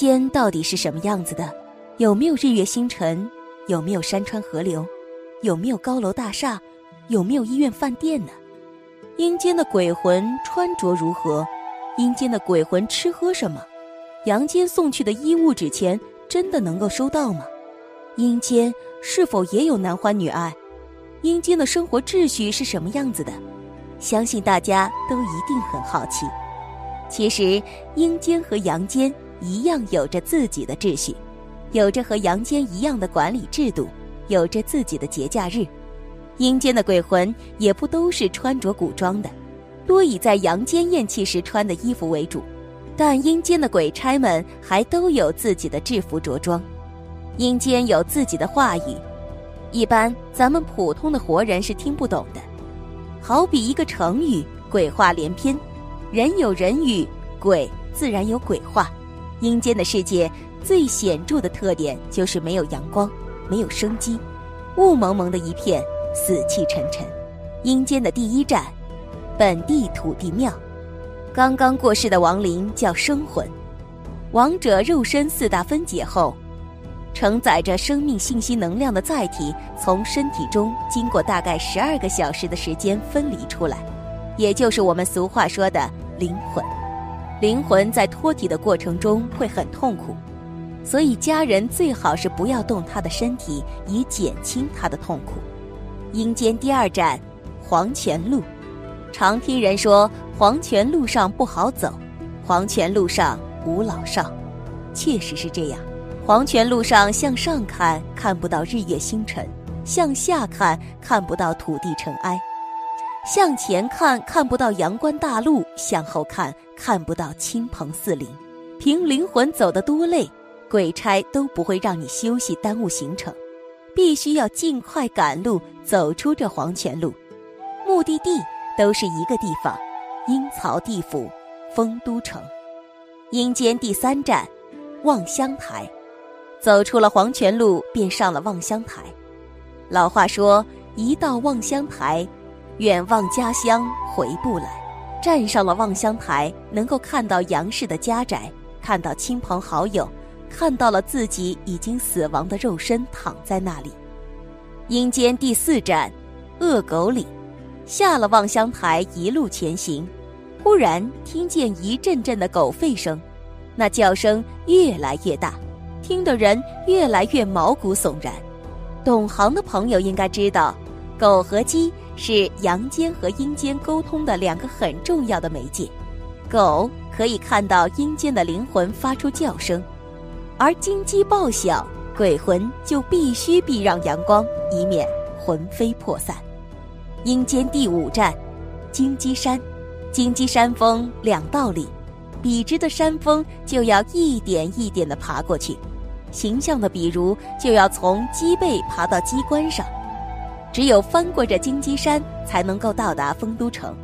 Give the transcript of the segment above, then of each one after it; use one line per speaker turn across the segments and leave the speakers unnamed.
间到底是什么样子的？有没有日月星辰？有没有山川河流？有没有高楼大厦？有没有医院饭店呢？阴间的鬼魂穿着如何？阴间的鬼魂吃喝什么？阳间送去的衣物纸钱真的能够收到吗？阴间是否也有男欢女爱？阴间的生活秩序是什么样子的？相信大家都一定很好奇。其实，阴间和阳间一样有着自己的秩序，有着和阳间一样的管理制度，有着自己的节假日。阴间的鬼魂也不都是穿着古装的，多以在阳间咽气时穿的衣服为主。但阴间的鬼差们还都有自己的制服着装，阴间有自己的话语，一般咱们普通的活人是听不懂的。好比一个成语“鬼话连篇”，人有人语，鬼自然有鬼话。阴间的世界最显著的特点就是没有阳光，没有生机，雾蒙蒙的一片，死气沉沉。阴间的第一站，本地土地庙。刚刚过世的亡灵叫生魂，亡者肉身四大分解后，承载着生命信息能量的载体从身体中经过大概十二个小时的时间分离出来，也就是我们俗话说的灵魂。灵魂在脱体的过程中会很痛苦，所以家人最好是不要动他的身体，以减轻他的痛苦。阴间第二站，黄泉路。常听人说黄泉路上不好走，黄泉路上无老少，确实是这样。黄泉路上向上看看不到日月星辰，向下看看不到土地尘埃，向前看看不到阳关大路，向后看看不到亲朋四邻。凭灵魂走得多累，鬼差都不会让你休息耽误行程，必须要尽快赶路走出这黄泉路，目的地。都是一个地方，阴曹地府，丰都城，阴间第三站，望乡台。走出了黄泉路，便上了望乡台。老话说：“一到望乡台，远望家乡回不来。”站上了望乡台，能够看到杨氏的家宅，看到亲朋好友，看到了自己已经死亡的肉身躺在那里。阴间第四站，恶狗岭。下了望乡台，一路前行，忽然听见一阵阵的狗吠声，那叫声越来越大，听的人越来越毛骨悚然。懂行的朋友应该知道，狗和鸡是阳间和阴间沟通的两个很重要的媒介。狗可以看到阴间的灵魂发出叫声，而金鸡报晓，鬼魂就必须避让阳光，以免魂飞魄散。阴间第五站，金鸡山。金鸡山峰两道里，笔直的山峰就要一点一点地爬过去，形象的比如就要从鸡背爬到鸡冠上。只有翻过这金鸡山，才能够到达丰都城。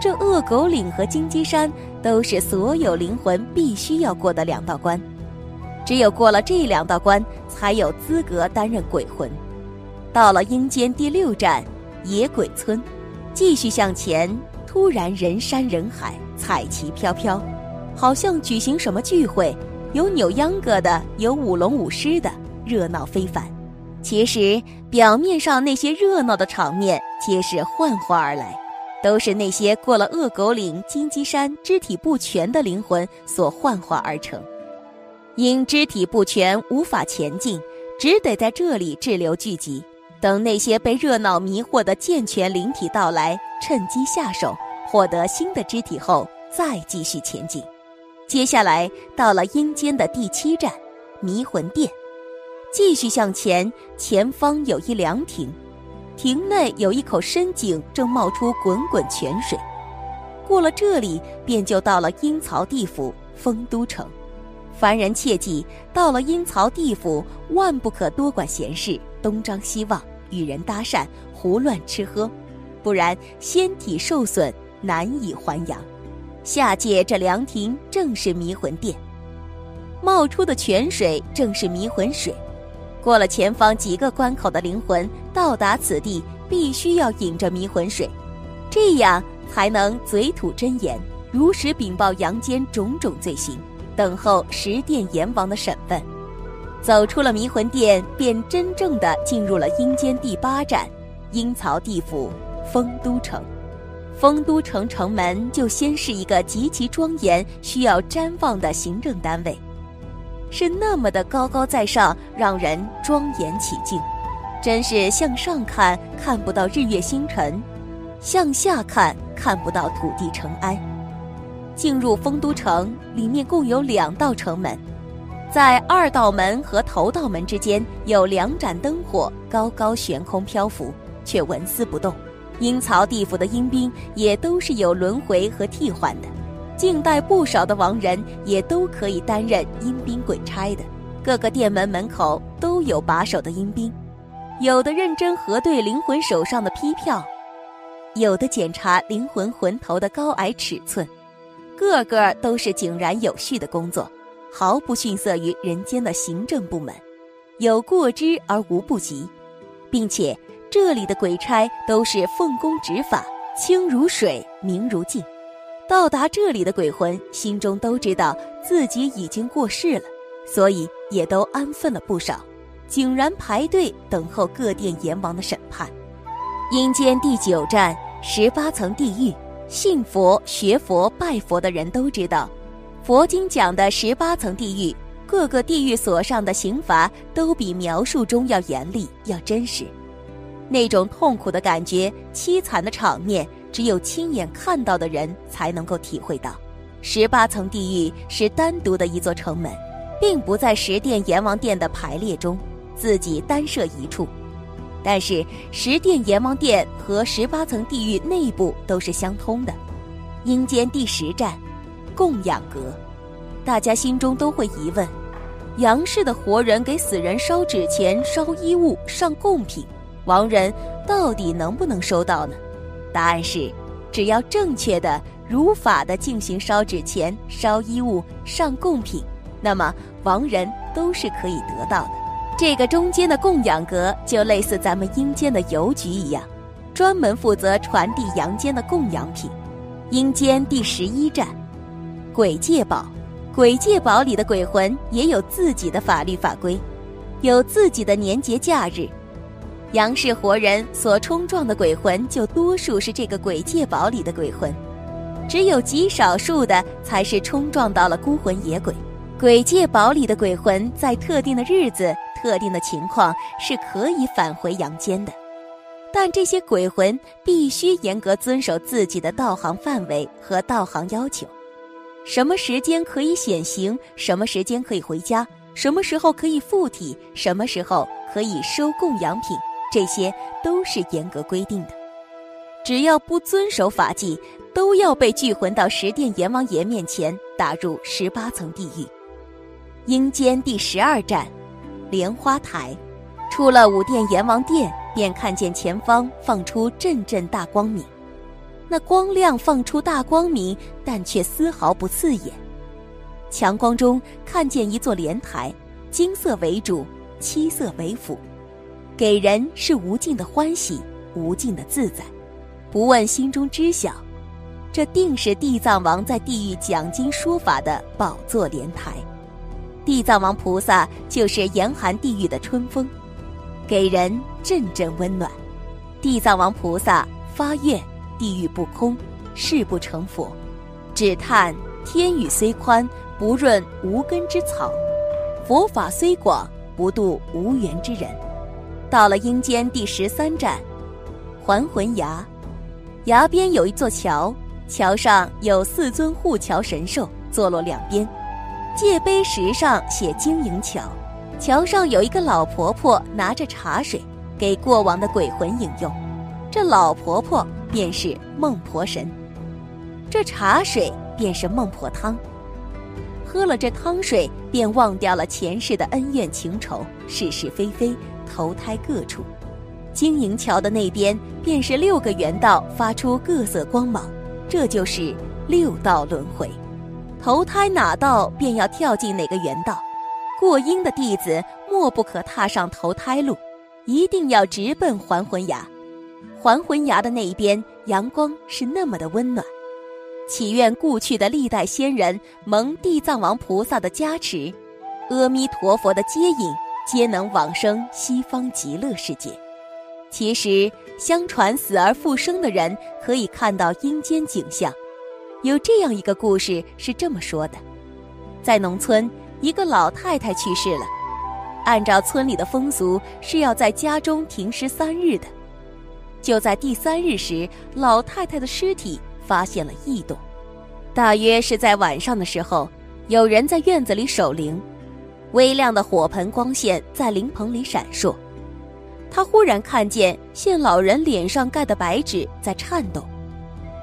这恶狗岭和金鸡山都是所有灵魂必须要过的两道关，只有过了这两道关，才有资格担任鬼魂。到了阴间第六站。野鬼村，继续向前，突然人山人海，彩旗飘飘，好像举行什么聚会，有扭秧歌的，有舞龙舞狮的，热闹非凡。其实表面上那些热闹的场面，皆是幻化而来，都是那些过了恶狗岭、金鸡山肢体不全的灵魂所幻化而成，因肢体不全无法前进，只得在这里滞留聚集。等那些被热闹迷惑的健全灵体到来，趁机下手，获得新的肢体后，再继续前进。接下来到了阴间的第七站，迷魂殿，继续向前，前方有一凉亭，亭内有一口深井，正冒出滚滚泉水。过了这里，便就到了阴曹地府丰都城。凡人切记，到了阴曹地府，万不可多管闲事，东张西望，与人搭讪，胡乱吃喝，不然仙体受损，难以还阳。下界这凉亭正是迷魂殿，冒出的泉水正是迷魂水。过了前方几个关口的灵魂，到达此地必须要饮着迷魂水，这样才能嘴吐真言，如实禀报阳间种种罪行，等候十殿阎王的审问。走出了迷魂殿，便真正的进入了阴间第八站——阴曹地府丰都城。丰都城城门就先是一个极其庄严、需要瞻望的行政单位。是那么的高高在上，让人庄严起敬。真是向上看看不到日月星辰，向下看看不到土地尘埃。进入丰都城，里面共有两道城门，在二道门和头道门之间有两盏灯火高高悬空漂浮，却纹丝不动。阴曹地府的阴兵也都是有轮回和替换的。近代不少的亡人也都可以担任阴兵鬼差的，各个殿门门口都有把守的阴兵，有的认真核对灵魂手上的批票，有的检查灵魂魂头的高矮尺寸，个个都是井然有序的工作，毫不逊色于人间的行政部门，有过之而无不及，并且这里的鬼差都是奉公执法，清如水，明如镜。到达这里的鬼魂心中都知道自己已经过世了，所以也都安分了不少，井然排队等候各殿阎王的审判。阴间第九站十八层地狱，信佛、学佛、拜佛的人都知道，佛经讲的十八层地狱，各个地狱所上的刑罚都比描述中要严厉、要真实，那种痛苦的感觉、凄惨的场面。只有亲眼看到的人才能够体会到，十八层地狱是单独的一座城门，并不在十殿阎王殿的排列中，自己单设一处。但是十殿阎王殿和十八层地狱内部都是相通的。阴间第十站，供养阁，大家心中都会疑问：阳世的活人给死人烧纸钱、烧衣物、上贡品，亡人到底能不能收到呢？答案是，只要正确的、如法的进行烧纸钱、烧衣物、上贡品，那么亡人都是可以得到的。这个中间的供养阁就类似咱们阴间的邮局一样，专门负责传递阳间的供养品。阴间第十一站，鬼界堡。鬼界堡里的鬼魂也有自己的法律法规，有自己的年节假日。杨氏活人所冲撞的鬼魂，就多数是这个鬼界堡里的鬼魂，只有极少数的才是冲撞到了孤魂野鬼。鬼界堡里的鬼魂，在特定的日子、特定的情况是可以返回阳间的，但这些鬼魂必须严格遵守自己的道行范围和道行要求，什么时间可以显形，什么时间可以回家，什么时候可以附体，什么时候可以收供养品。这些都是严格规定的，只要不遵守法纪，都要被聚魂到十殿阎王爷面前，打入十八层地狱。阴间第十二站，莲花台。出了五殿阎王殿，便看见前方放出阵阵大光明，那光亮放出大光明，但却丝毫不刺眼。强光中看见一座莲台，金色为主，七色为辅。给人是无尽的欢喜，无尽的自在，不问心中知晓，这定是地藏王在地狱讲经说法的宝座莲台。地藏王菩萨就是严寒地狱的春风，给人阵阵温暖。地藏王菩萨发愿：地狱不空，誓不成佛。只叹天宇虽宽，不润无根之草；佛法虽广，不度无缘之人。到了阴间第十三站，还魂崖，崖边有一座桥，桥上有四尊护桥神兽坐落两边，界碑石上写“经营桥”。桥上有一个老婆婆拿着茶水，给过往的鬼魂饮用。这老婆婆便是孟婆神，这茶水便是孟婆汤。喝了这汤水，便忘掉了前世的恩怨情仇、是是非非，投胎各处。金银桥的那边便是六个圆道，发出各色光芒，这就是六道轮回。投胎哪道，便要跳进哪个圆道。过阴的弟子莫不可踏上投胎路，一定要直奔还魂崖。还魂崖的那一边，阳光是那么的温暖。祈愿故去的历代仙人蒙地藏王菩萨的加持，阿弥陀佛的接引，皆能往生西方极乐世界。其实，相传死而复生的人可以看到阴间景象。有这样一个故事是这么说的：在农村，一个老太太去世了，按照村里的风俗是要在家中停尸三日的。就在第三日时，老太太的尸体发现了异动。大约是在晚上的时候，有人在院子里守灵，微亮的火盆光线在灵棚里闪烁。他忽然看见现老人脸上盖的白纸在颤动。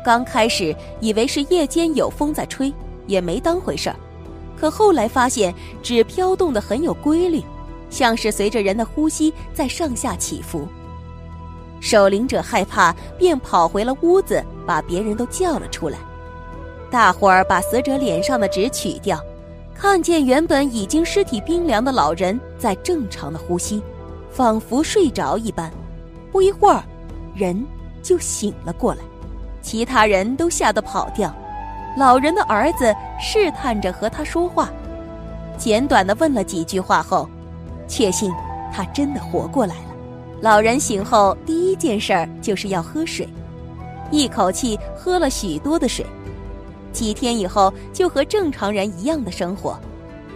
刚开始以为是夜间有风在吹，也没当回事儿。可后来发现纸飘动的很有规律，像是随着人的呼吸在上下起伏。守灵者害怕，便跑回了屋子，把别人都叫了出来。大伙儿把死者脸上的纸取掉，看见原本已经尸体冰凉的老人在正常的呼吸，仿佛睡着一般。不一会儿，人就醒了过来。其他人都吓得跑掉。老人的儿子试探着和他说话，简短的问了几句话后，确信他真的活过来了。老人醒后，第一件事儿就是要喝水，一口气喝了许多的水。几天以后，就和正常人一样的生活。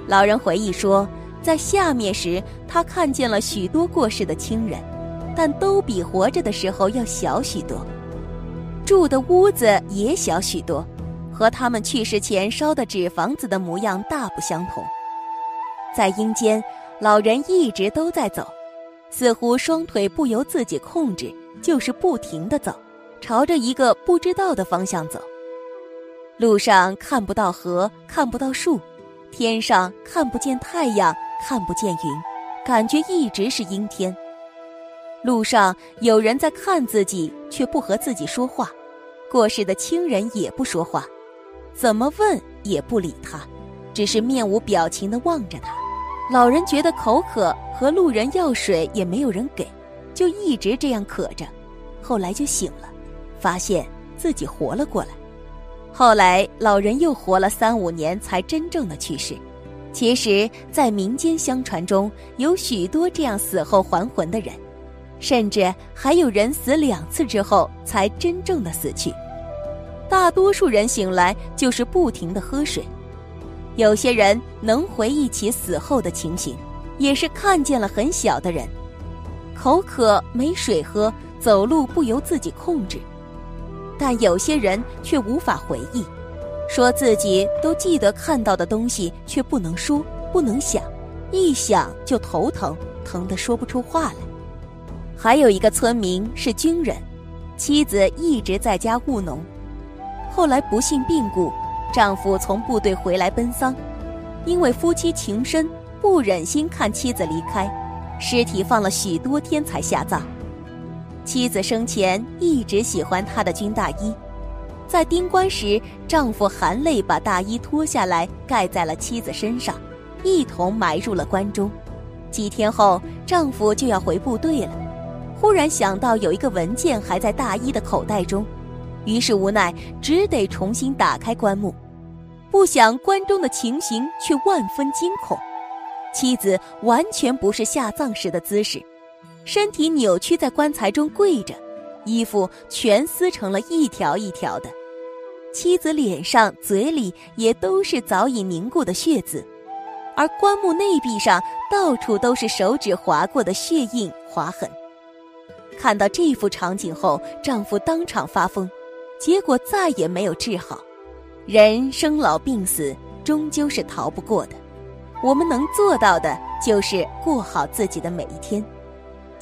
老人回忆说，在下面时，他看见了许多过世的亲人，但都比活着的时候要小许多，住的屋子也小许多，和他们去世前烧的纸房子的模样大不相同。在阴间，老人一直都在走。似乎双腿不由自己控制，就是不停地走，朝着一个不知道的方向走。路上看不到河，看不到树，天上看不见太阳，看不见云，感觉一直是阴天。路上有人在看自己，却不和自己说话；过世的亲人也不说话，怎么问也不理他，只是面无表情地望着他。老人觉得口渴，和路人要水也没有人给，就一直这样渴着。后来就醒了，发现自己活了过来。后来老人又活了三五年，才真正的去世。其实，在民间相传中有许多这样死后还魂的人，甚至还有人死两次之后才真正的死去。大多数人醒来就是不停的喝水。有些人能回忆起死后的情形，也是看见了很小的人，口渴没水喝，走路不由自己控制；但有些人却无法回忆，说自己都记得看到的东西，却不能说，不能想，一想就头疼，疼得说不出话来。还有一个村民是军人，妻子一直在家务农，后来不幸病故。丈夫从部队回来奔丧，因为夫妻情深，不忍心看妻子离开，尸体放了许多天才下葬。妻子生前一直喜欢他的军大衣，在丁棺时，丈夫含泪把大衣脱下来盖在了妻子身上，一同埋入了棺中。几天后，丈夫就要回部队了，忽然想到有一个文件还在大衣的口袋中，于是无奈只得重新打开棺木。不想关中的情形却万分惊恐，妻子完全不是下葬时的姿势，身体扭曲在棺材中跪着，衣服全撕成了一条一条的，妻子脸上、嘴里也都是早已凝固的血渍，而棺木内壁上到处都是手指划过的血印划痕。看到这幅场景后，丈夫当场发疯，结果再也没有治好。人生老病死终究是逃不过的，我们能做到的就是过好自己的每一天。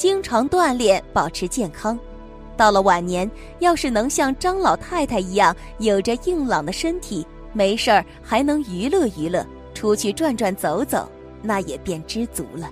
经常锻炼，保持健康。到了晚年，要是能像张老太太一样，有着硬朗的身体，没事儿还能娱乐娱乐，出去转转走走，那也便知足了。